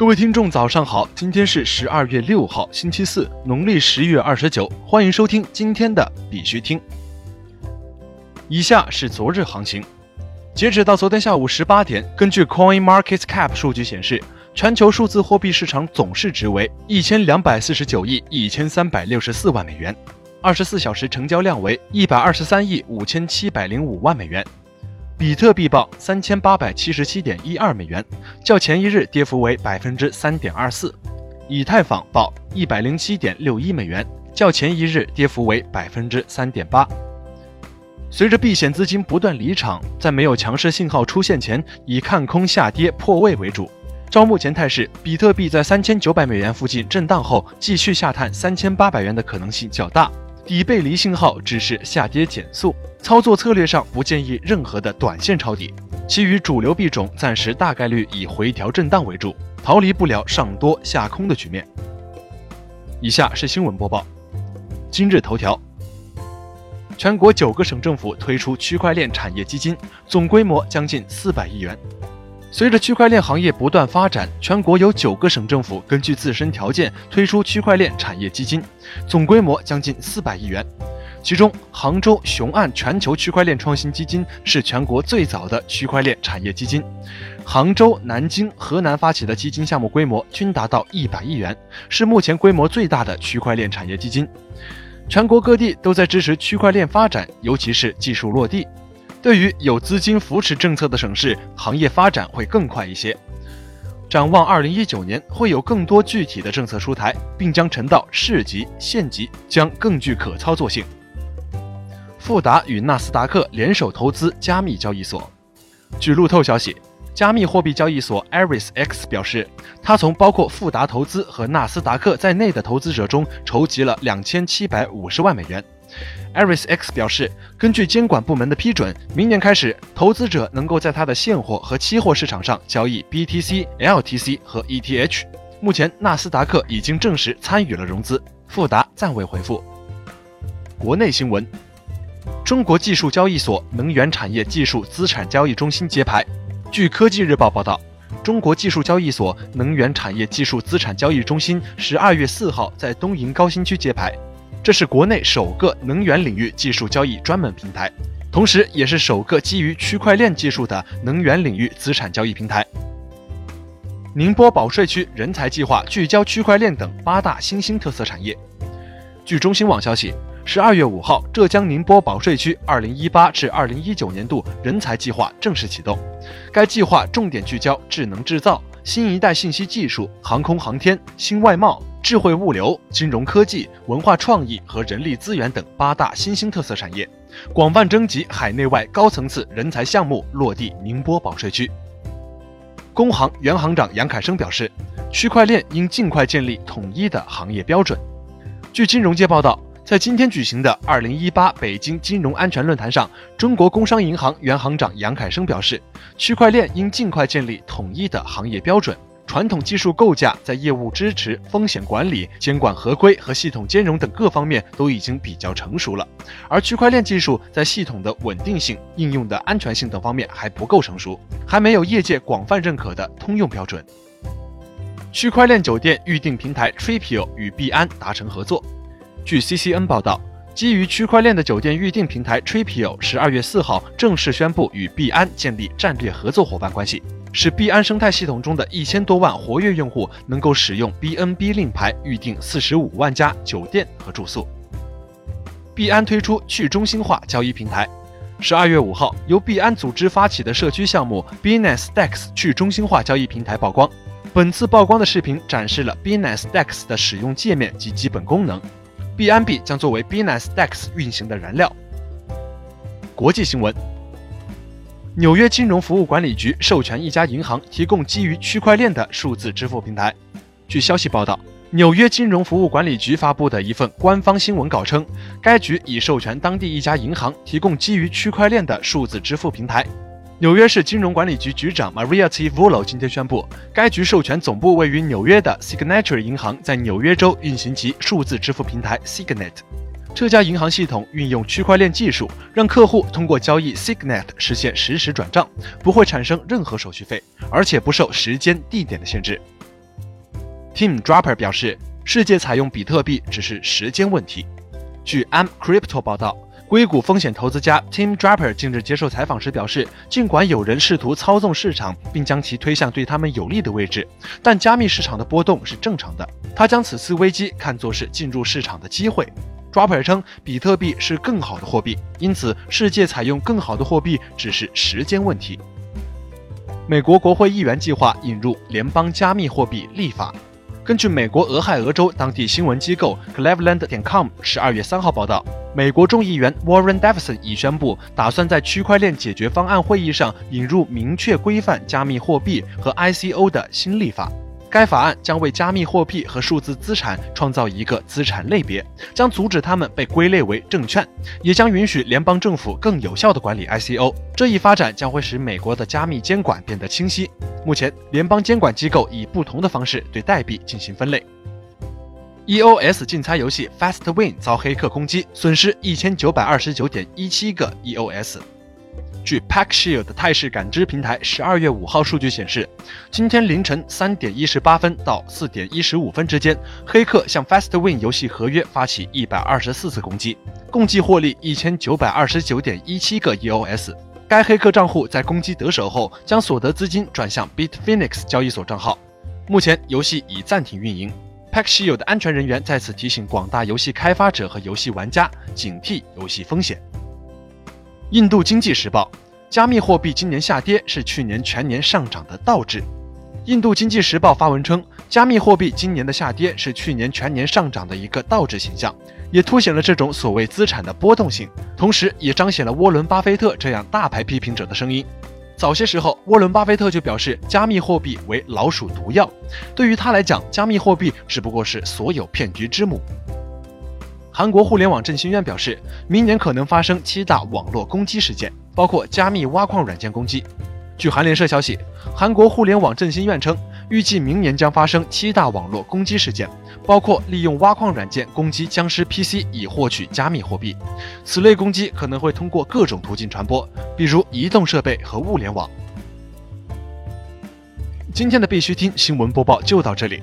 各位听众，早上好！今天是十二月六号，星期四，农历十月二十九。欢迎收听今天的必须听。以下是昨日行情，截止到昨天下午十八点，根据 Coin Market Cap 数据显示，全球数字货币市场总市值为一千两百四十九亿一千三百六十四万美元，二十四小时成交量为一百二十三亿五千七百零五万美元。比特币报三千八百七十七点一二美元，较前一日跌幅为百分之三点二四。以太坊报一百零七点六一美元，较前一日跌幅为百分之三点八。随着避险资金不断离场，在没有强势信号出现前，以看空下跌破位为主。照目前态势，比特币在三千九百美元附近震荡后，继续下探三千八百元的可能性较大。底背离信号只是下跌减速。操作策略上不建议任何的短线抄底，其余主流币种暂时大概率以回调震荡为主，逃离不了上多下空的局面。以下是新闻播报。今日头条：全国九个省政府推出区块链产业基金，总规模将近四百亿元。随着区块链行业不断发展，全国有九个省政府根据自身条件推出区块链产业基金，总规模将近四百亿元。其中，杭州雄岸全球区块链创新基金是全国最早的区块链产业基金。杭州、南京、河南发起的基金项目规模均达到一百亿元，是目前规模最大的区块链产业基金。全国各地都在支持区块链发展，尤其是技术落地。对于有资金扶持政策的省市，行业发展会更快一些。展望二零一九年，会有更多具体的政策出台，并将沉到市级、县级，将更具可操作性。富达与纳斯达克联手投资加密交易所。据路透消息，加密货币交易所 ErisX 表示，他从包括富达投资和纳斯达克在内的投资者中筹集了两千七百五十万美元。ErisX 表示，根据监管部门的批准，明年开始，投资者能够在他的现货和期货市场上交易 BTC、LTC 和 ETH。目前，纳斯达克已经正式参与了融资，富达暂未回复。国内新闻。中国技术交易所能源产业技术资产交易中心揭牌。据科技日报报道，中国技术交易所能源产业技术资产交易中心十二月四号在东营高新区揭牌，这是国内首个能源领域技术交易专门平台，同时也是首个基于区块链技术的能源领域资产交易平台。宁波保税区人才计划聚焦区块链等八大新兴特色产业。据中新网消息。十二月五号，浙江宁波保税区二零一八至二零一九年度人才计划正式启动。该计划重点聚焦智能制造、新一代信息技术、航空航天、新外贸、智慧物流、金融科技、文化创意和人力资源等八大新兴特色产业，广泛征集海内外高层次人才项目落地宁波保税区。工行原行长杨凯生表示，区块链应尽快建立统一的行业标准。据金融界报道。在今天举行的二零一八北京金融安全论坛上，中国工商银行原行长杨凯生表示，区块链应尽快建立统一的行业标准。传统技术构架在业务支持、风险管理、监管合规和系统兼容等各方面都已经比较成熟了，而区块链技术在系统的稳定性、应用的安全性等方面还不够成熟，还没有业界广泛认可的通用标准。区块链酒店预订平台 Tripio 与币安达成合作。据 CCN 报道，基于区块链的酒店预订平台 Tripio 十二月四号正式宣布与币安建立战略合作伙伴关系，使币安生态系统中的一千多万活跃用户能够使用 BNB 令牌预订四十五万家酒店和住宿。币安推出去中心化交易平台。十二月五号，由币安组织发起的社区项目 Binance Dex 去中心化交易平台曝光。本次曝光的视频展示了 Binance Dex 的使用界面及基本功能。BNB 将作为 Binance DEX 运行的燃料。国际新闻：纽约金融服务管理局授权一家银行提供基于区块链的数字支付平台。据消息报道，纽约金融服务管理局发布的一份官方新闻稿称，该局已授权当地一家银行提供基于区块链的数字支付平台。纽约市金融管理局局长 Maria T. Volo 今天宣布，该局授权总部位于纽约的 Signature 银行在纽约州运行其数字支付平台 Signet。这家银行系统运用区块链技术，让客户通过交易 Signet 实现实时转账，不会产生任何手续费，而且不受时间、地点的限制。Tim Draper 表示，世界采用比特币只是时间问题。据 M Crypto 报道。硅谷风险投资家 Tim Draper 近日接受采访时表示，尽管有人试图操纵市场，并将其推向对他们有利的位置，但加密市场的波动是正常的。他将此次危机看作是进入市场的机会。Draper 称，比特币是更好的货币，因此世界采用更好的货币只是时间问题。美国国会议员计划引入联邦加密货币立法。根据美国俄亥俄州当地新闻机构 Cleveland 点 com 十二月三号报道，美国众议员 Warren Davidson 已宣布，打算在区块链解决方案会议上引入明确规范加密货币和 ICO 的新立法。该法案将为加密货币和数字资产创造一个资产类别，将阻止它们被归类为证券，也将允许联邦政府更有效地管理 ICO。这一发展将会使美国的加密监管变得清晰。目前，联邦监管机构以不同的方式对代币进行分类。EOS 竞猜游戏 Fast Win 遭黑客攻击，损失一千九百二十九点一七个 EOS。据 PackShield 态势感知平台十二月五号数据显示，今天凌晨三点一十八分到四点一十五分之间，黑客向 FastWin 游戏合约发起一百二十四次攻击，共计获利一千九百二十九点一七个 EOS。该黑客账户在攻击得手后，将所得资金转向 Bitfinex 交易所账号。目前游戏已暂停运营。PackShield 的安全人员在此提醒广大游戏开发者和游戏玩家警惕游戏风险。印度经济时报：加密货币今年下跌是去年全年上涨的倒置。印度经济时报发文称，加密货币今年的下跌是去年全年上涨的一个倒置现象，也凸显了这种所谓资产的波动性，同时也彰显了沃伦·巴菲特这样大牌批评者的声音。早些时候，沃伦·巴菲特就表示，加密货币为老鼠毒药，对于他来讲，加密货币只不过是所有骗局之母。韩国互联网振兴院表示，明年可能发生七大网络攻击事件，包括加密挖矿软件攻击。据韩联社消息，韩国互联网振兴院称，预计明年将发生七大网络攻击事件，包括利用挖矿软件攻击僵尸 PC 以获取加密货币。此类攻击可能会通过各种途径传播，比如移动设备和物联网。今天的必须听新闻播报就到这里。